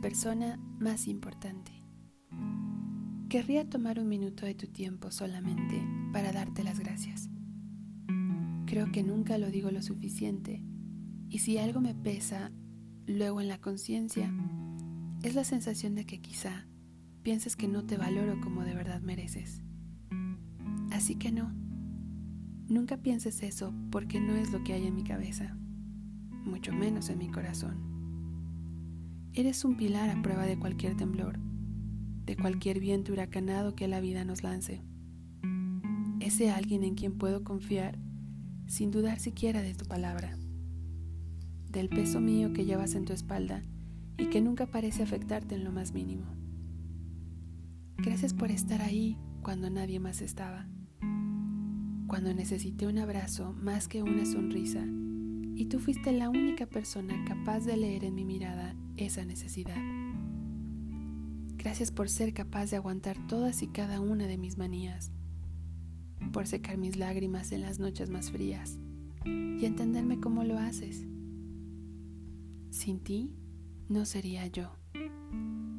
persona más importante. Querría tomar un minuto de tu tiempo solamente para darte las gracias. Creo que nunca lo digo lo suficiente y si algo me pesa luego en la conciencia es la sensación de que quizá pienses que no te valoro como de verdad mereces. Así que no, nunca pienses eso porque no es lo que hay en mi cabeza, mucho menos en mi corazón. Eres un pilar a prueba de cualquier temblor, de cualquier viento huracanado que la vida nos lance. Ese alguien en quien puedo confiar sin dudar siquiera de tu palabra, del peso mío que llevas en tu espalda y que nunca parece afectarte en lo más mínimo. Gracias por estar ahí cuando nadie más estaba, cuando necesité un abrazo más que una sonrisa tú fuiste la única persona capaz de leer en mi mirada esa necesidad. Gracias por ser capaz de aguantar todas y cada una de mis manías, por secar mis lágrimas en las noches más frías y entenderme cómo lo haces. Sin ti no sería yo.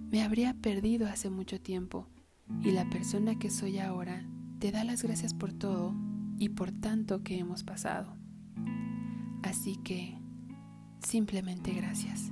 Me habría perdido hace mucho tiempo y la persona que soy ahora te da las gracias por todo y por tanto que hemos pasado. Así que, simplemente gracias.